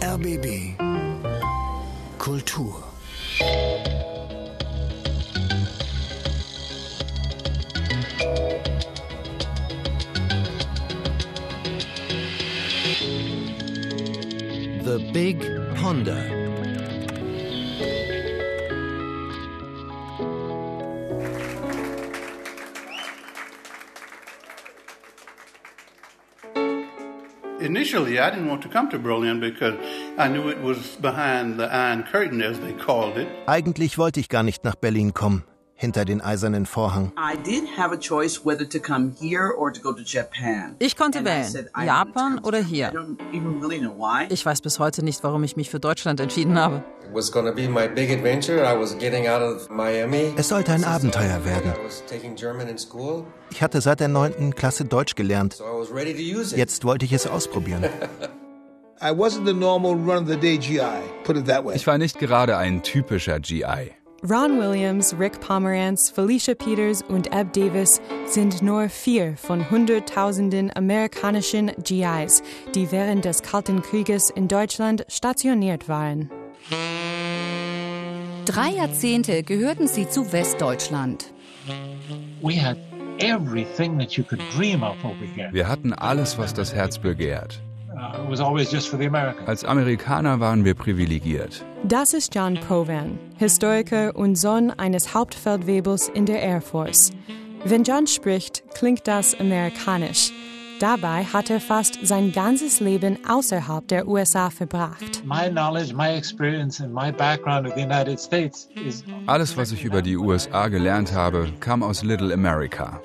RBB Kultur. The Big Ponder Initially, I didn't want to come to Berlin because I knew it was behind the Iron Curtain, as they called it. Eigentlich wollte ich gar nicht nach Berlin kommen, hinter den eisernen Vorhang. Ich konnte wählen, Japan oder hier. Ich weiß bis heute nicht, warum ich mich für Deutschland entschieden habe. Es sollte ein Abenteuer werden. Ich hatte seit der 9. Klasse Deutsch gelernt. Jetzt wollte ich es ausprobieren. Ich war nicht gerade ein typischer GI. Ron Williams, Rick Pomeranz, Felicia Peters und Eb Davis sind nur vier von Hunderttausenden amerikanischen GIs, die während des Kalten Krieges in Deutschland stationiert waren. Drei Jahrzehnte gehörten sie zu Westdeutschland. Wir hatten alles, was das Herz begehrt. Uh, Als Amerikaner waren wir privilegiert. Das ist John Provan, Historiker und Sohn eines Hauptfeldwebels in der Air Force. Wenn John spricht, klingt das amerikanisch. Dabei hat er fast sein ganzes Leben außerhalb der USA verbracht. Alles, was ich über die USA gelernt habe, kam aus Little America.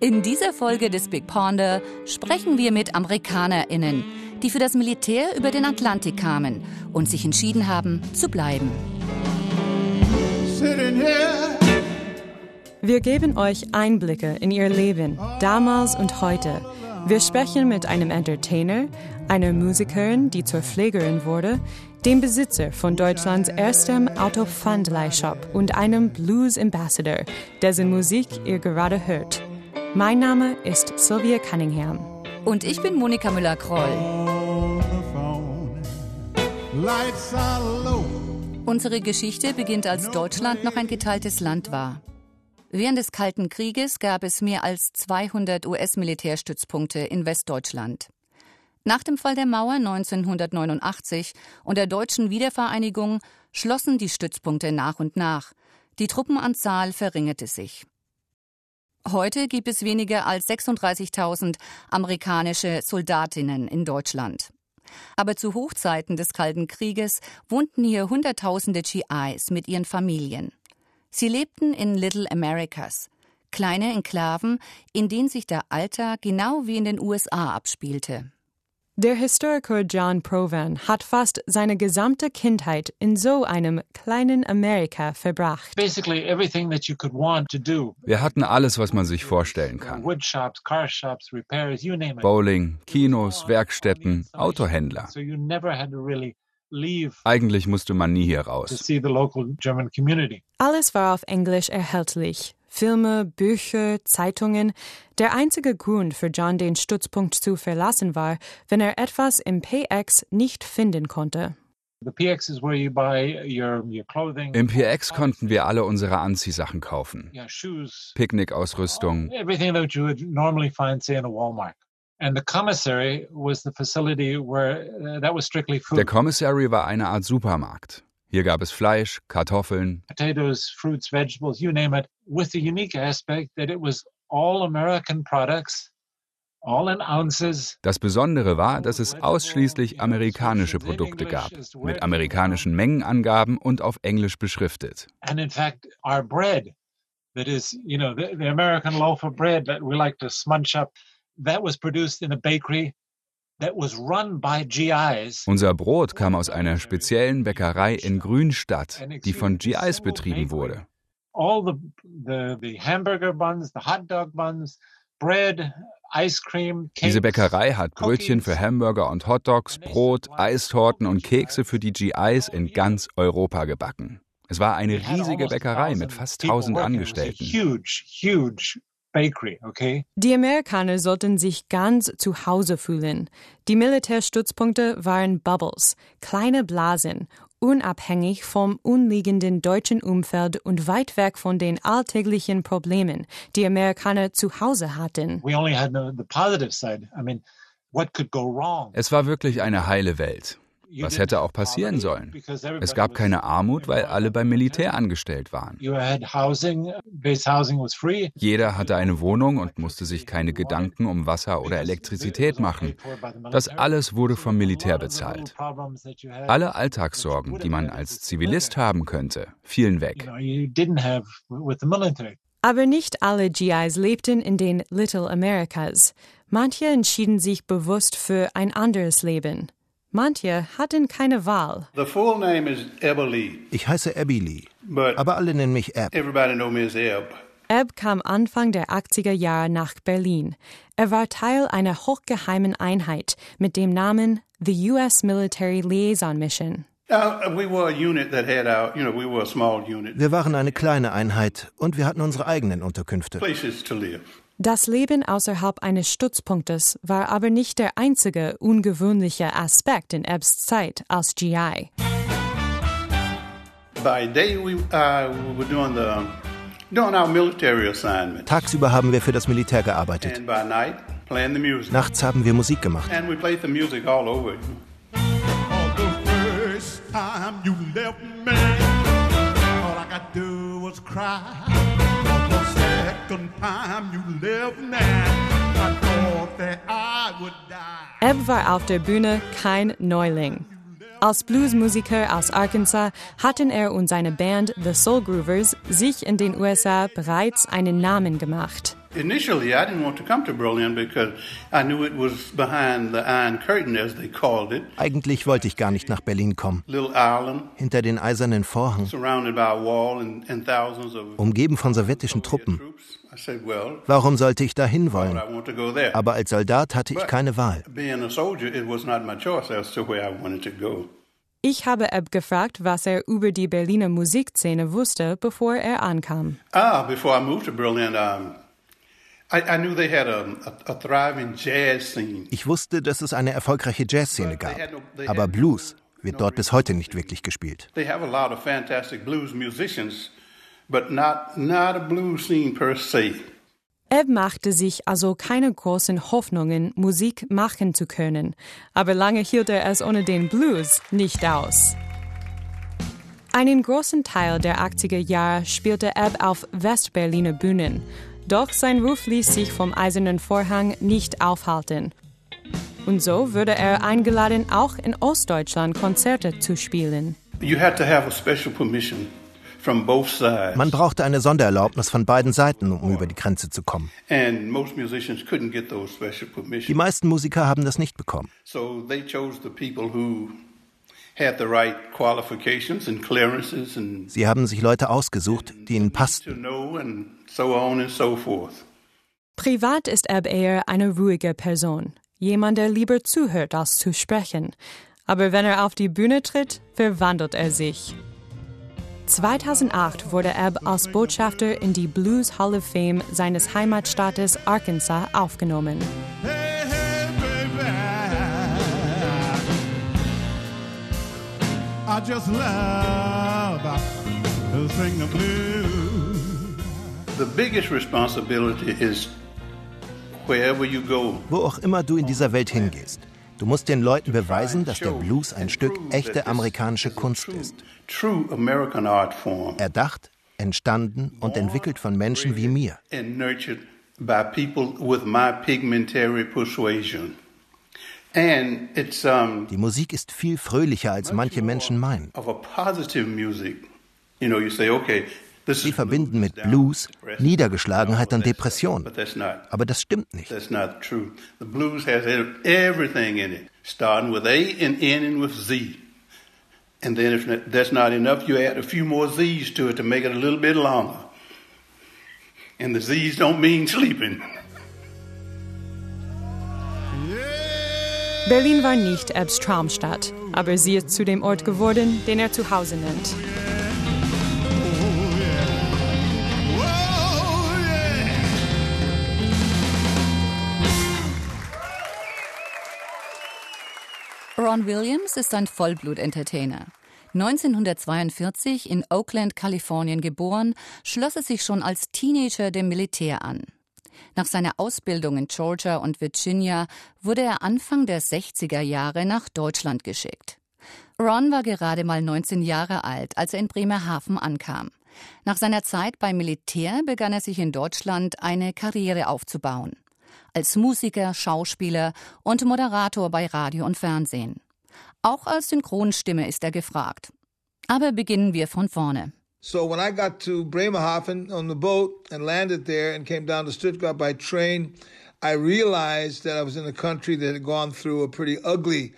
In dieser Folge des Big Ponder sprechen wir mit AmerikanerInnen, die für das Militär über den Atlantik kamen und sich entschieden haben, zu bleiben. Wir geben euch Einblicke in ihr Leben, damals und heute. Wir sprechen mit einem Entertainer, einer Musikerin, die zur Pflegerin wurde, dem Besitzer von Deutschlands erstem Autopfandleihshop und einem Blues Ambassador, dessen Musik ihr gerade hört. Mein Name ist Sylvia Cunningham. Und ich bin Monika Müller-Kroll. Unsere Geschichte beginnt, als Deutschland noch ein geteiltes Land war. Während des Kalten Krieges gab es mehr als 200 US-Militärstützpunkte in Westdeutschland. Nach dem Fall der Mauer 1989 und der deutschen Wiedervereinigung schlossen die Stützpunkte nach und nach. Die Truppenanzahl verringerte sich. Heute gibt es weniger als 36.000 amerikanische Soldatinnen in Deutschland. Aber zu Hochzeiten des Kalten Krieges wohnten hier Hunderttausende GIs mit ihren Familien. Sie lebten in Little Americas, kleine Enklaven, in denen sich der Alltag genau wie in den USA abspielte. Der Historiker John Provan hat fast seine gesamte Kindheit in so einem kleinen Amerika verbracht. Wir hatten alles, was man sich vorstellen kann. Bowling, Kinos, Werkstätten, Autohändler. Eigentlich musste man nie hier raus. Alles war auf Englisch erhältlich. Filme, Bücher, Zeitungen. Der einzige Grund für John den Stützpunkt zu verlassen war, wenn er etwas im PX nicht finden konnte. Im PX konnten wir alle unsere Anziehsachen kaufen. Picknickausrüstung. Der Commissary war eine Art Supermarkt. Hier gab es Fleisch, Kartoffeln, potatoes, fruits, vegetables, you name it, with the unique aspect that it was all American products, all in ounces. Das Besondere war, dass es ausschließlich amerikanische Produkte gab, mit amerikanischen Mengenangaben und auf Englisch beschriftet. And in fact, our bread, that is, you know, the, the American loaf of bread that we like to smudge up, that was produced in a bakery unser Brot kam aus einer speziellen Bäckerei in Grünstadt, die von GIs betrieben wurde. Diese Bäckerei hat Brötchen für Hamburger und Hotdogs, Brot, Eistorten und Kekse für die GIs in ganz Europa gebacken. Es war eine riesige Bäckerei mit fast 1000 Angestellten. Bakery, okay? Die Amerikaner sollten sich ganz zu Hause fühlen. Die Militärstützpunkte waren Bubbles, kleine Blasen, unabhängig vom unliegenden deutschen Umfeld und weit weg von den alltäglichen Problemen, die Amerikaner zu Hause hatten. We only had the, the positive side. I mean, what could go wrong? Es war wirklich eine heile Welt. Was hätte auch passieren sollen? Es gab keine Armut, weil alle beim Militär angestellt waren. Jeder hatte eine Wohnung und musste sich keine Gedanken um Wasser oder Elektrizität machen. Das alles wurde vom Militär bezahlt. Alle Alltagssorgen, die man als Zivilist haben könnte, fielen weg. Aber nicht alle GIs lebten in den Little Americas. Manche entschieden sich bewusst für ein anderes Leben. Manche hatten keine Wahl. Ich heiße Abby Lee, aber alle nennen mich Eb. Ebb kam Anfang der 80er Jahre nach Berlin. Er war Teil einer hochgeheimen Einheit mit dem Namen the US Military Liaison Mission. Wir waren eine kleine Einheit und wir hatten unsere eigenen Unterkünfte. Das Leben außerhalb eines Stützpunktes war aber nicht der einzige ungewöhnliche Aspekt in Ebbs Zeit als GI. Uh, Tagsüber haben wir für das Militär gearbeitet. Nachts haben wir Musik gemacht. Ebb war auf der Bühne kein Neuling. Als Bluesmusiker aus Arkansas hatten er und seine Band The Soul Groovers sich in den USA bereits einen Namen gemacht. Initially, I didn't want to come to Berlin because I knew it was behind the Iron Curtain, as they called it. Eigentlich wollte ich gar nicht nach Berlin kommen. Hinter den eisernen Vorhang, surrounded by a wall and, and thousands of umgeben von sowjetischen Truppen. I said, well, Warum sollte ich da hinwollen? I want to go there. Aber als Soldat hatte ich keine Wahl. Being a soldier, it was not my choice as to where I wanted to go. Ich habe Ebb gefragt, was er über die Berliner Musikszene wusste, bevor er ankam. Ah, before I moved to Berlin, um, ich wusste, dass es eine erfolgreiche Jazzszene gab, aber Blues wird dort bis heute nicht wirklich gespielt. Ebb machte sich also keine großen Hoffnungen, Musik machen zu können, aber lange hielt er es ohne den Blues nicht aus. Einen großen Teil der 80er Jahre spielte Ebb auf Westberliner Bühnen doch sein Ruf ließ sich vom Eisernen Vorhang nicht aufhalten. Und so wurde er eingeladen, auch in Ostdeutschland Konzerte zu spielen. Man brauchte eine Sondererlaubnis von beiden Seiten, um über die Grenze zu kommen. Die meisten Musiker haben das nicht bekommen. Sie haben sich Leute ausgesucht, die ihnen passten. Privat ist Ebb eher eine ruhige Person, jemand, der lieber zuhört, als zu sprechen. Aber wenn er auf die Bühne tritt, verwandelt er sich. 2008 wurde Ebb als Botschafter in die Blues Hall of Fame seines Heimatstaates Arkansas aufgenommen. I just love to sing the blues. Wo auch immer du in dieser Welt hingehst. Du musst den Leuten beweisen, dass der Blues ein Stück echte amerikanische Kunst ist. Erdacht, entstanden und entwickelt von Menschen wie mir. By people with my pigmentary persuasion. Die Musik ist viel fröhlicher, als manche Menschen meinen. Sie verbinden mit Blues Niedergeschlagenheit und Depression. Aber das stimmt nicht. The blues has everything in it, starting with A and ending with Z. And then if that's not enough, you add a few more Z's to it to make it a little bit longer. And the Z's don't mean sleeping. Berlin war nicht Ebbs Traumstadt, aber sie ist zu dem Ort geworden, den er zu Hause nennt. Ron Williams ist ein Vollblut-Entertainer. 1942 in Oakland, Kalifornien geboren, schloss er sich schon als Teenager dem Militär an. Nach seiner Ausbildung in Georgia und Virginia wurde er Anfang der 60er Jahre nach Deutschland geschickt. Ron war gerade mal 19 Jahre alt, als er in Bremerhaven ankam. Nach seiner Zeit beim Militär begann er sich in Deutschland eine Karriere aufzubauen. Als Musiker, Schauspieler und Moderator bei Radio und Fernsehen. Auch als Synchronstimme ist er gefragt. Aber beginnen wir von vorne. So when I got to Bremerhaven on the boat and landed there and came down to Stuttgart by train, I realized that I was in a country that had gone through a pretty ugly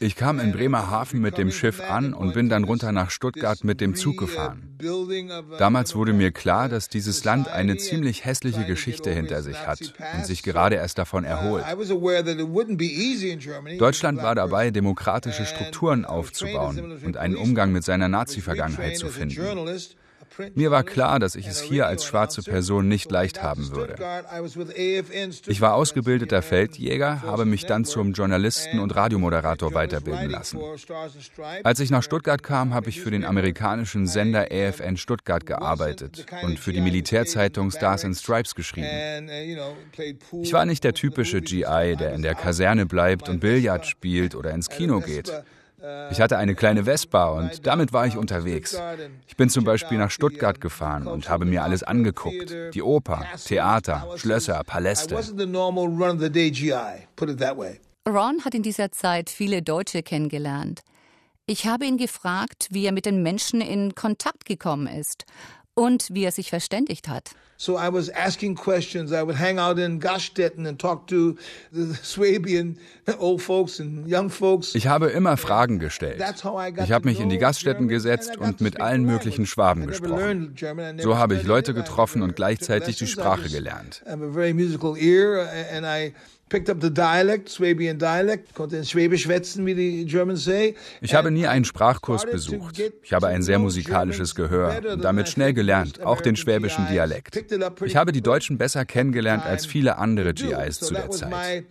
ich kam in Bremerhaven mit dem Schiff an und bin dann runter nach Stuttgart mit dem Zug gefahren. Damals wurde mir klar, dass dieses Land eine ziemlich hässliche Geschichte hinter sich hat und sich gerade erst davon erholt. Deutschland war dabei, demokratische Strukturen aufzubauen und einen Umgang mit seiner Nazi-Vergangenheit zu finden. Mir war klar, dass ich es hier als schwarze Person nicht leicht haben würde. Ich war ausgebildeter Feldjäger, habe mich dann zum Journalisten und Radiomoderator weiterbilden lassen. Als ich nach Stuttgart kam, habe ich für den amerikanischen Sender AFN Stuttgart gearbeitet und für die Militärzeitung Stars and Stripes geschrieben. Ich war nicht der typische GI, der in der Kaserne bleibt und Billard spielt oder ins Kino geht. Ich hatte eine kleine Vespa und damit war ich unterwegs. Ich bin zum Beispiel nach Stuttgart gefahren und habe mir alles angeguckt. Die Oper, Theater, Schlösser, Paläste. Ron hat in dieser Zeit viele Deutsche kennengelernt. Ich habe ihn gefragt, wie er mit den Menschen in Kontakt gekommen ist und wie er sich verständigt hat. So I was asking questions. I would hang out in Gaststätten and talk to the Swabian old folks and young folks. Ich habe immer Fragen gestellt. Ich habe mich in die Gaststätten gesetzt und mit allen möglichen Schwaben gesprochen. So habe ich Leute getroffen und gleichzeitig die Sprache gelernt. Picked up the dialect, Swabian dialect, konnte in Schwäbisch schwätzen, wie die Germans say. Ich habe nie einen Sprachkurs besucht. Ich habe ein sehr musikalisches Gehör und damit schnell gelernt, auch den schwäbischen Dialekt. Ich habe die Deutschen besser kennengelernt als viele andere GIs zu der Zeit.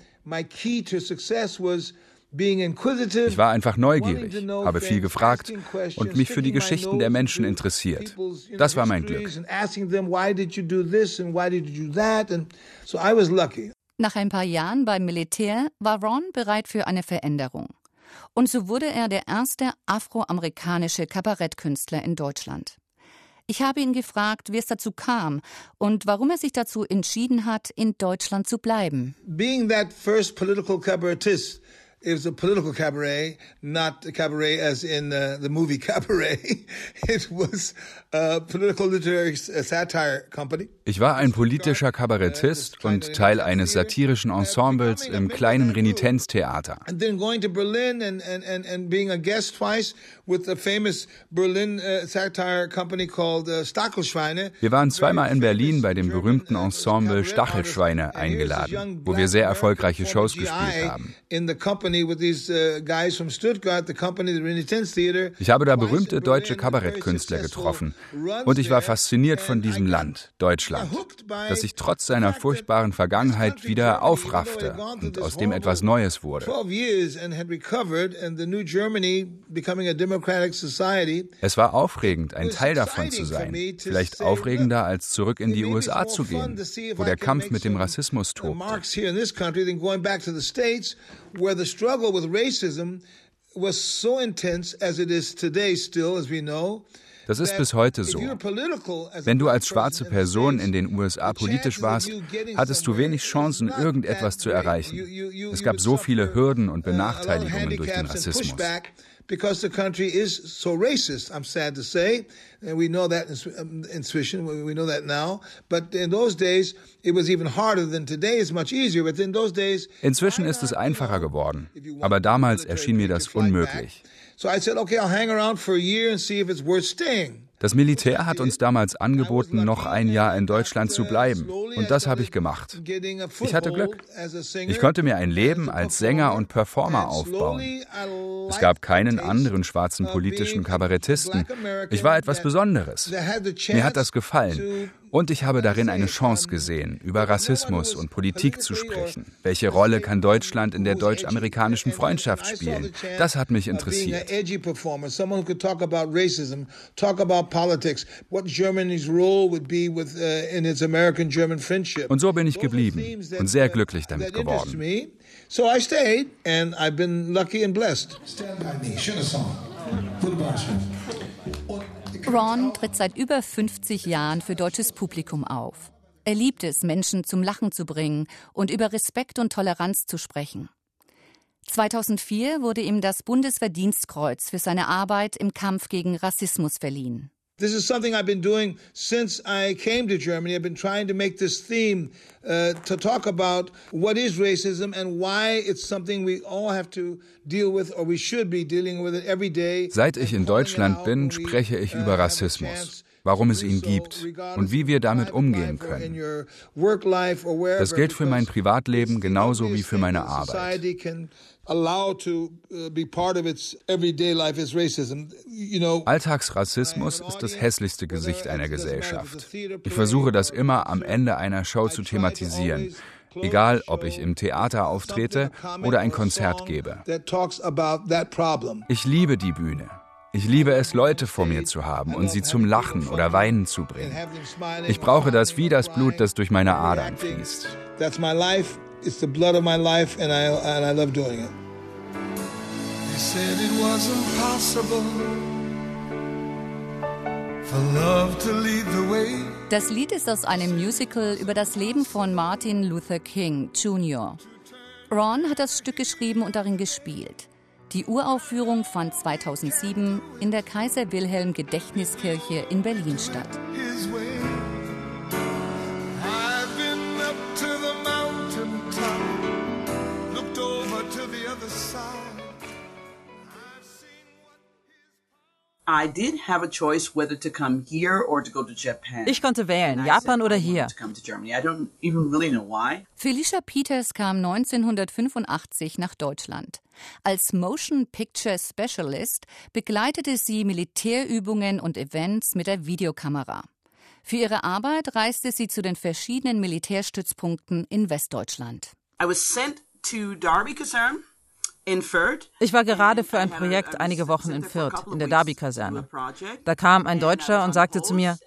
Ich war einfach neugierig, habe viel gefragt und mich für die Geschichten der Menschen interessiert. Das war mein Glück. Nach ein paar Jahren beim Militär war Ron bereit für eine Veränderung. Und so wurde er der erste afroamerikanische Kabarettkünstler in Deutschland. Ich habe ihn gefragt, wie es dazu kam und warum er sich dazu entschieden hat, in Deutschland zu bleiben. Being that first political cabaretist it was a political cabaret, not a cabaret as in uh, the movie Cabaret. It was a political literary uh, satire company. Ich war ein politischer Kabarettist und Teil eines satirischen Ensembles im kleinen Renitenztheater. And then going to Berlin and, and, and, being a guest twice with the famous Berlin uh, satire company called uh, Stachelschweine. Wir waren zweimal in Berlin bei dem berühmten Ensemble Stachelschweine eingeladen, wo wir sehr erfolgreiche Shows gespielt haben. Ich habe da berühmte deutsche Kabarettkünstler getroffen. und ich war fasziniert von diesem Land, Deutschland, das sich trotz seiner furchtbaren Vergangenheit wieder aufraffte und aus dem etwas Neues wurde. Es war aufregend, ein Teil davon zu sein, vielleicht aufregender als zurück in die USA zu gehen, wo der Kampf mit dem Rassismus tobte where the struggle with racism was so intense as it is today still, as we know. Das ist bis heute so. Wenn du als schwarze Person in den USA politisch warst, hattest du wenig Chancen, irgendetwas zu erreichen. Es gab so viele Hürden und uh, Benachteiligungen durch den Rassismus because the country is so racist. I'm sad to say, and we know that in, um, in Swishen, we know that now. But in those days, it was even harder than today. It's much easier, but in those days. Inzwischen ist es einfacher geworden, aber damals erschien mir das unmöglich. So I said, okay, I'll hang around for a year and see if it's worth staying. Das Militär hat uns damals angeboten, noch ein Jahr in Deutschland zu bleiben. Und das habe ich gemacht. Ich hatte Glück. Ich konnte mir ein Leben als Sänger und Performer aufbauen. Es gab keinen anderen schwarzen politischen Kabarettisten. Ich war etwas Besonderes. Mir hat das gefallen. Und ich habe darin eine Chance gesehen, über Rassismus und Politik zu sprechen. Welche Rolle kann Deutschland in der deutsch-amerikanischen Freundschaft spielen? Das hat mich interessiert. Und so bin ich geblieben und sehr glücklich damit geworden. So I stayed and I've been lucky and blessed. Stand by me. Share a song. Ron tritt seit über 50 Jahren für deutsches Publikum auf. Er liebt es, Menschen zum Lachen zu bringen und über Respekt und Toleranz zu sprechen. 2004 wurde ihm das Bundesverdienstkreuz für seine Arbeit im Kampf gegen Rassismus verliehen. This is something I've been doing since I came to Germany. I've been trying to make this theme uh, to talk about what is racism and why it's something we all have to deal with or we should be dealing with it every day. Seit ich in Deutschland bin, spreche ich über uh, Rassismus, warum es ihn gibt und wie wir damit umgehen können. Das gilt für mein Privatleben genauso wie für meine Arbeit uh, Alltagsrassismus ist das hässlichste Gesicht einer Gesellschaft. Ich versuche das immer am Ende einer Show zu thematisieren. Egal, ob ich im Theater auftrete oder ein Konzert gebe. Ich liebe die Bühne. Ich liebe es, Leute vor mir zu haben und sie zum Lachen oder Weinen zu bringen. Ich brauche das wie das Blut, das durch meine Adern fließt. That's my life. It's the blood of my life, and I, and I love doing it. They said it was impossible for love to lead the way. Das Lied ist aus einem Musical über das Leben von Martin Luther King Jr. Ron hat das Stück geschrieben und darin gespielt. Die Uraufführung fand 2007 in der Kaiser Wilhelm Gedächtniskirche in Berlin statt. Ich konnte wählen, Japan oder hier. Felicia Peters kam 1985 nach Deutschland. Als Motion Picture Specialist begleitete sie Militärübungen und Events mit der Videokamera. Für ihre Arbeit reiste sie zu den verschiedenen Militärstützpunkten in Westdeutschland. I was sent to Darby Kaserne ich war gerade für ein Projekt einige Wochen in Fürth, in der Derby-Kaserne. Da kam ein Deutscher und sagte zu mir,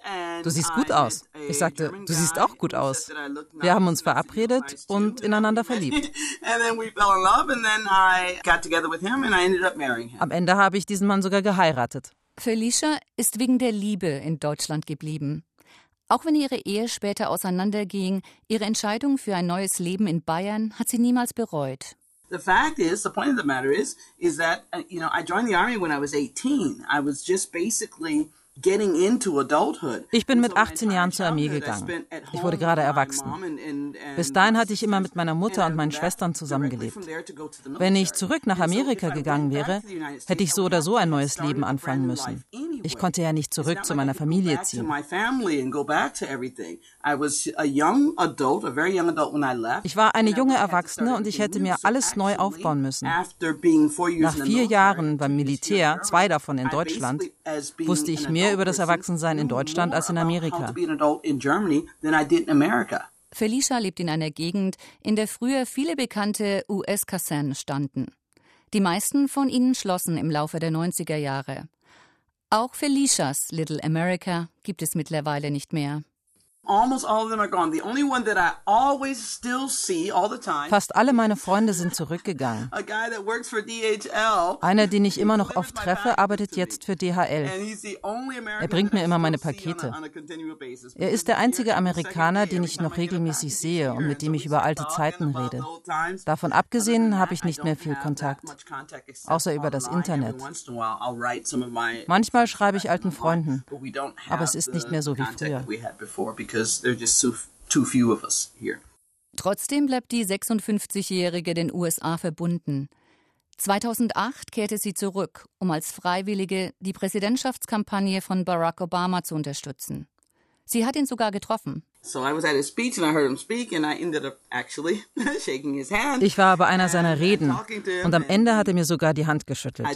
du siehst gut aus. Ich sagte, du siehst auch gut aus. Wir haben uns verabredet und ineinander verliebt. Am Ende habe ich diesen Mann sogar geheiratet. Felicia ist wegen der Liebe in Deutschland geblieben. Auch wenn ihre Ehe später auseinanderging, ihre Entscheidung für ein neues Leben in Bayern hat sie niemals bereut. the fact is, the point of the matter is, is that, uh, you know, I joined the army when I was 18. I was just basically Ich bin mit 18 Jahren zur Armee gegangen. Ich wurde gerade erwachsen. Bis dahin hatte ich immer mit meiner Mutter und meinen Schwestern zusammengelebt. Wenn ich zurück nach Amerika gegangen wäre, hätte ich so oder so ein neues Leben anfangen müssen. Ich konnte ja nicht zurück zu meiner Familie ziehen. Ich war eine junge Erwachsene und ich hätte mir alles neu aufbauen müssen. Nach vier Jahren beim Militär, zwei davon in Deutschland, wusste ich mehr über das Erwachsensein in Deutschland als in Amerika. Felicia lebt in einer Gegend, in der früher viele bekannte US-Kasernen standen. Die meisten von ihnen schlossen im Laufe der 90er Jahre. Auch Felicias Little America gibt es mittlerweile nicht mehr. Fast alle meine Freunde sind zurückgegangen. Einer, den ich immer noch oft treffe, arbeitet jetzt für DHL. Er bringt mir immer meine Pakete. Er ist der einzige Amerikaner, den ich noch regelmäßig sehe und mit dem ich über alte Zeiten rede. Davon abgesehen habe ich nicht mehr viel Kontakt, außer über das Internet. Manchmal schreibe ich alten Freunden, aber es ist nicht mehr so wie früher because there are just so, too few of us here. Trotzdem bleibt die 56-Jährige den USA verbunden. 2008 kehrte sie zurück, um als Freiwillige die Präsidentschaftskampagne von Barack Obama zu unterstützen. Sie hat ihn sogar getroffen. Ich war bei einer seiner Reden und am Ende hat er mir sogar die Hand geschüttelt.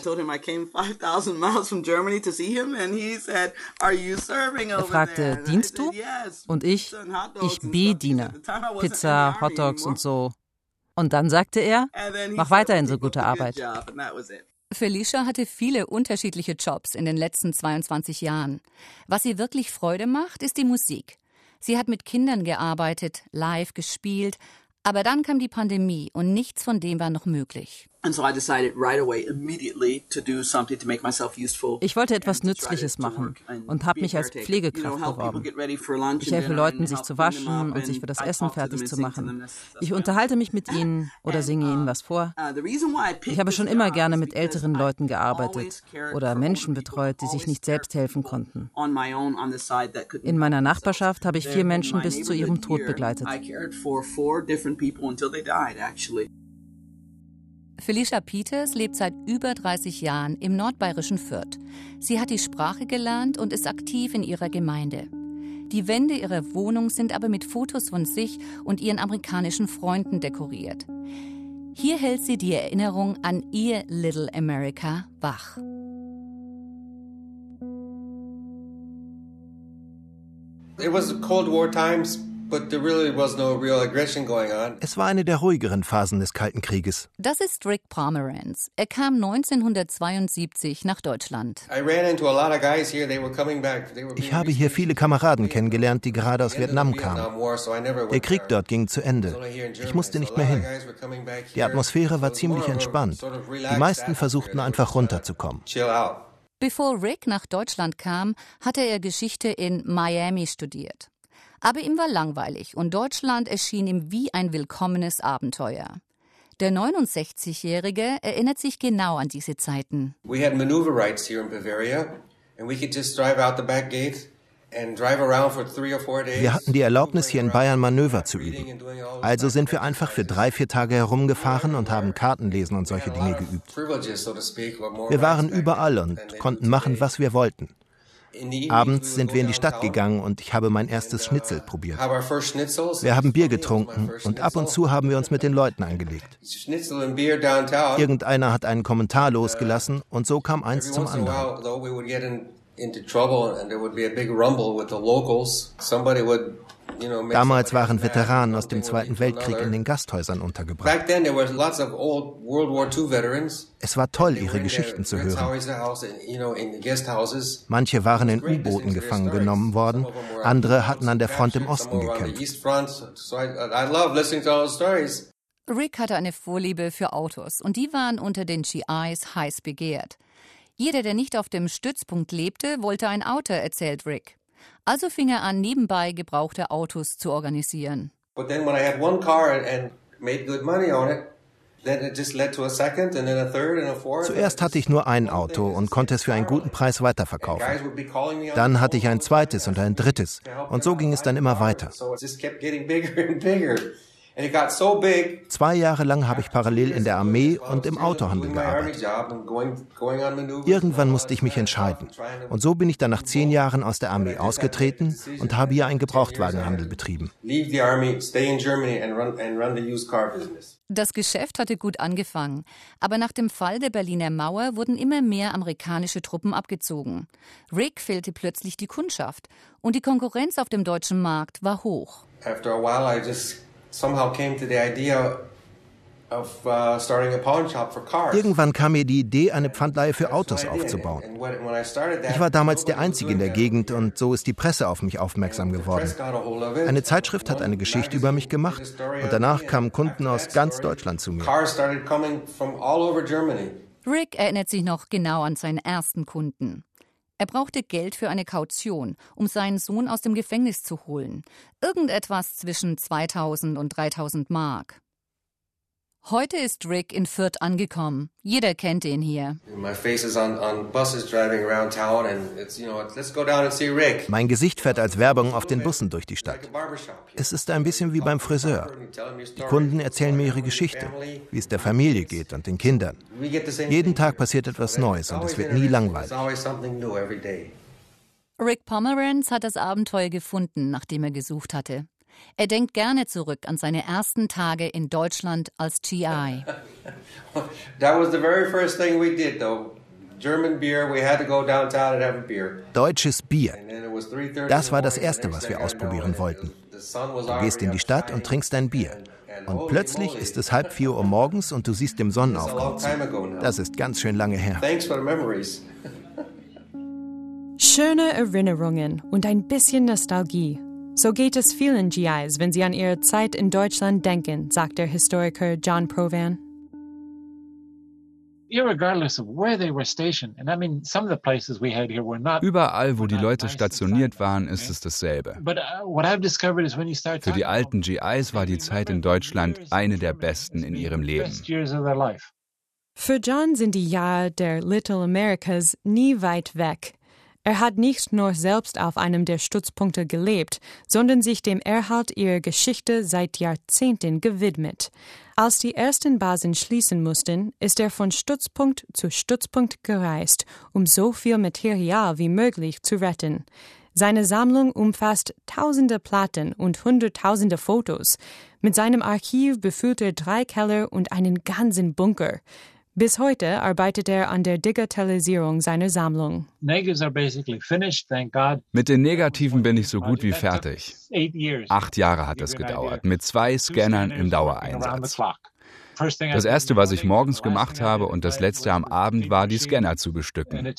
Er fragte, dienst du? Und ich, ich bediene. Pizza, Hotdogs und so. Und dann sagte er, mach weiterhin so gute Arbeit. Felicia hatte viele unterschiedliche Jobs in den letzten 22 Jahren. Was ihr wirklich Freude macht, ist die Musik. Sie hat mit Kindern gearbeitet, live gespielt, aber dann kam die Pandemie und nichts von dem war noch möglich. Ich wollte etwas Nützliches machen und habe mich als Pflegekraft beworben. Ich helfe Leuten, sich zu waschen und sich für das Essen fertig zu machen. Ich unterhalte mich mit ihnen oder singe ihnen was vor. Uh, ich habe schon immer gerne mit älteren Leuten gearbeitet oder Menschen betreut, die sich nicht selbst helfen konnten. In meiner Nachbarschaft habe ich vier Menschen bis zu ihrem Tod begleitet. Felicia Peters lebt seit über 30 Jahren im nordbayerischen Fürth. Sie hat die Sprache gelernt und ist aktiv in ihrer Gemeinde. Die Wände ihrer Wohnung sind aber mit Fotos von sich und ihren amerikanischen Freunden dekoriert. Hier hält sie die Erinnerung an ihr Little America wach. It was Cold War times. Es war eine der ruhigeren Phasen des Kalten Krieges. Das ist Rick Pomeranz. Er kam 1972 nach Deutschland. Ich habe hier viele Kameraden kennengelernt, die gerade aus Vietnam kamen. Der Krieg dort ging zu Ende. Ich musste nicht mehr hin. Die Atmosphäre war ziemlich entspannt. Die meisten versuchten einfach runterzukommen. Bevor Rick nach Deutschland kam, hatte er Geschichte in Miami studiert. Aber ihm war langweilig und Deutschland erschien ihm wie ein willkommenes Abenteuer. Der 69-Jährige erinnert sich genau an diese Zeiten. We had maneuver rights here in Bavaria and we could just drive out the back gate wir hatten die Erlaubnis, hier in Bayern Manöver zu üben. Also sind wir einfach für drei, vier Tage herumgefahren und haben Kartenlesen und solche Dinge geübt. Wir waren überall und konnten machen, was wir wollten. Abends sind wir in die Stadt gegangen und ich habe mein erstes Schnitzel probiert. Wir haben Bier getrunken und ab und zu haben wir uns mit den Leuten angelegt. Irgendeiner hat einen Kommentar losgelassen und so kam eins zum anderen. Damals waren Veteranen aus dem Zweiten Weltkrieg in den Gasthäusern untergebracht. Es war toll, ihre Geschichten zu hören. Manche waren in U-Booten gefangen genommen worden, andere hatten an der Front im Osten gekämpft. Rick hatte eine Vorliebe für Autos und die waren unter den GIs heiß begehrt. Jeder, der nicht auf dem Stützpunkt lebte, wollte ein Auto, erzählt Rick. Also fing er an, nebenbei gebrauchte Autos zu organisieren. Zuerst hatte ich nur ein Auto und konnte es für einen guten Preis weiterverkaufen. Dann hatte ich ein zweites und ein drittes. Und so ging es dann immer weiter. Zwei Jahre lang habe ich parallel in der Armee und im Autohandel gearbeitet. Irgendwann musste ich mich entscheiden. Und so bin ich dann nach zehn Jahren aus der Armee ausgetreten und habe hier einen Gebrauchtwagenhandel betrieben. Das Geschäft hatte gut angefangen, aber nach dem Fall der Berliner Mauer wurden immer mehr amerikanische Truppen abgezogen. Rick fehlte plötzlich die Kundschaft und die Konkurrenz auf dem deutschen Markt war hoch. After a while I just Uh, Irgendwann kam mir die Idee, eine Pfandleihe für Autos aufzubauen. Ich war damals der Einzige in der Gegend und so ist die Presse auf mich aufmerksam geworden. Eine Zeitschrift hat eine Geschichte über mich gemacht und danach kamen Kunden aus ganz Deutschland zu mir. Rick erinnert sich noch genau an seinen ersten Kunden. Er brauchte Geld für eine Kaution, um seinen Sohn aus dem Gefängnis zu holen. Irgendetwas zwischen 2000 und 3000 Mark. Heute ist Rick in Fürth angekommen. Jeder kennt ihn hier. Mein Gesicht fährt als Werbung auf den Bussen durch die Stadt. Es ist ein bisschen wie beim Friseur. Die Kunden erzählen mir ihre Geschichte, wie es der Familie geht und den Kindern. Jeden Tag passiert etwas Neues und es wird nie langweilig. Rick Pomeranz hat das Abenteuer gefunden, nachdem er gesucht hatte. Er denkt gerne zurück an seine ersten Tage in Deutschland als GI. That was the very first thing we did though. German beer, we had to go downtown and have a beer. Deutsches Bier. Das war das erste, was wir ausprobieren wollten. Du gehst in die Stadt und trinkst ein Bier. Und plötzlich ist es halb vier Uhr morgens und du siehst den Sonnenaufgang zu. Das ist ganz schön lange her. Schöne Erinnerungen und ein bisschen Nostalgie. So geht es vielen GIs, wenn sie an ihre Zeit in Deutschland denken, sagt der Historiker John Provan. Überall, wo die Leute stationiert waren, ist es dasselbe. Uh, Für die alten GIs war die Zeit in Deutschland eine der besten in ihrem Leben. Für John sind die Jahre der Little Americas nie weit weg. Er hat nicht nur selbst auf einem der Stützpunkte gelebt, sondern sich dem Erhalt ihrer Geschichte seit Jahrzehnten gewidmet. Als die ersten Basen schließen mussten, ist er von Stützpunkt zu Stützpunkt gereist, um so viel Material wie möglich zu retten. Seine Sammlung umfasst tausende Platten und hunderttausende Fotos. Mit seinem Archiv befüllt er drei Keller und einen ganzen Bunker. Bis heute arbeitet er an der Digitalisierung seiner Sammlung. Mit den Negativen bin ich so gut wie fertig. Acht Jahre hat es gedauert, mit zwei Scannern im Dauereinsatz. Das erste, was ich morgens gemacht habe und das letzte am Abend war, die Scanner zu bestücken.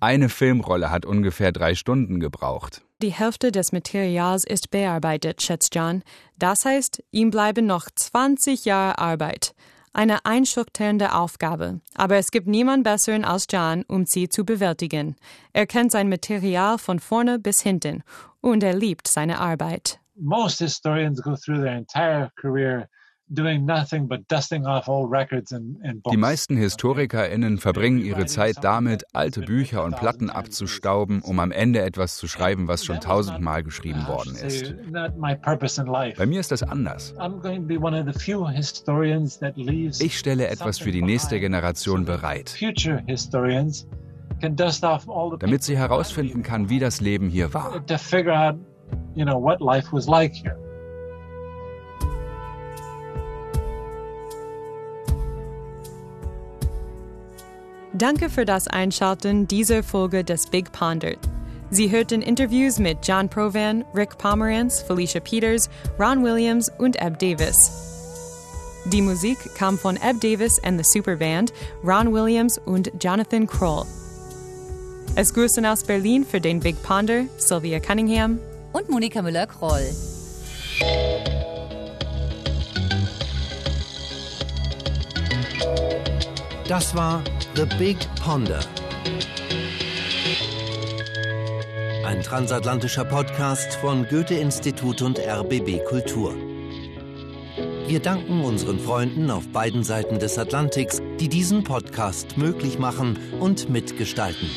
Eine Filmrolle hat ungefähr drei Stunden gebraucht. Die Hälfte des Materials ist bearbeitet, schätzt John. Das heißt, ihm bleiben noch 20 Jahre Arbeit. Eine einschüchternde Aufgabe, aber es gibt niemand besseren als John, um sie zu bewältigen. Er kennt sein Material von vorne bis hinten und er liebt seine Arbeit. Most historians go through their entire career Die meisten HistorikerInnen verbringen ihre Zeit damit, alte Bücher und Platten abzustauben, um am Ende etwas zu schreiben, was schon tausendmal geschrieben worden ist. Bei mir ist das anders. Ich stelle etwas für die nächste Generation bereit, damit sie herausfinden kann, wie das Leben hier war. Danke für das Einschalten dieser Folge des Big Ponder. Sie hörten Interviews mit John Provan, Rick Pomeranz, Felicia Peters, Ron Williams und Eb Davis. Die Musik kam von Eb Davis and the Superband, Ron Williams und Jonathan Kroll. Es grüßen aus Berlin für den Big Ponder Sylvia Cunningham und Monika Müller-Kroll. Das war The Big Ponder. Ein transatlantischer Podcast von Goethe-Institut und RBB Kultur. Wir danken unseren Freunden auf beiden Seiten des Atlantiks, die diesen Podcast möglich machen und mitgestalten.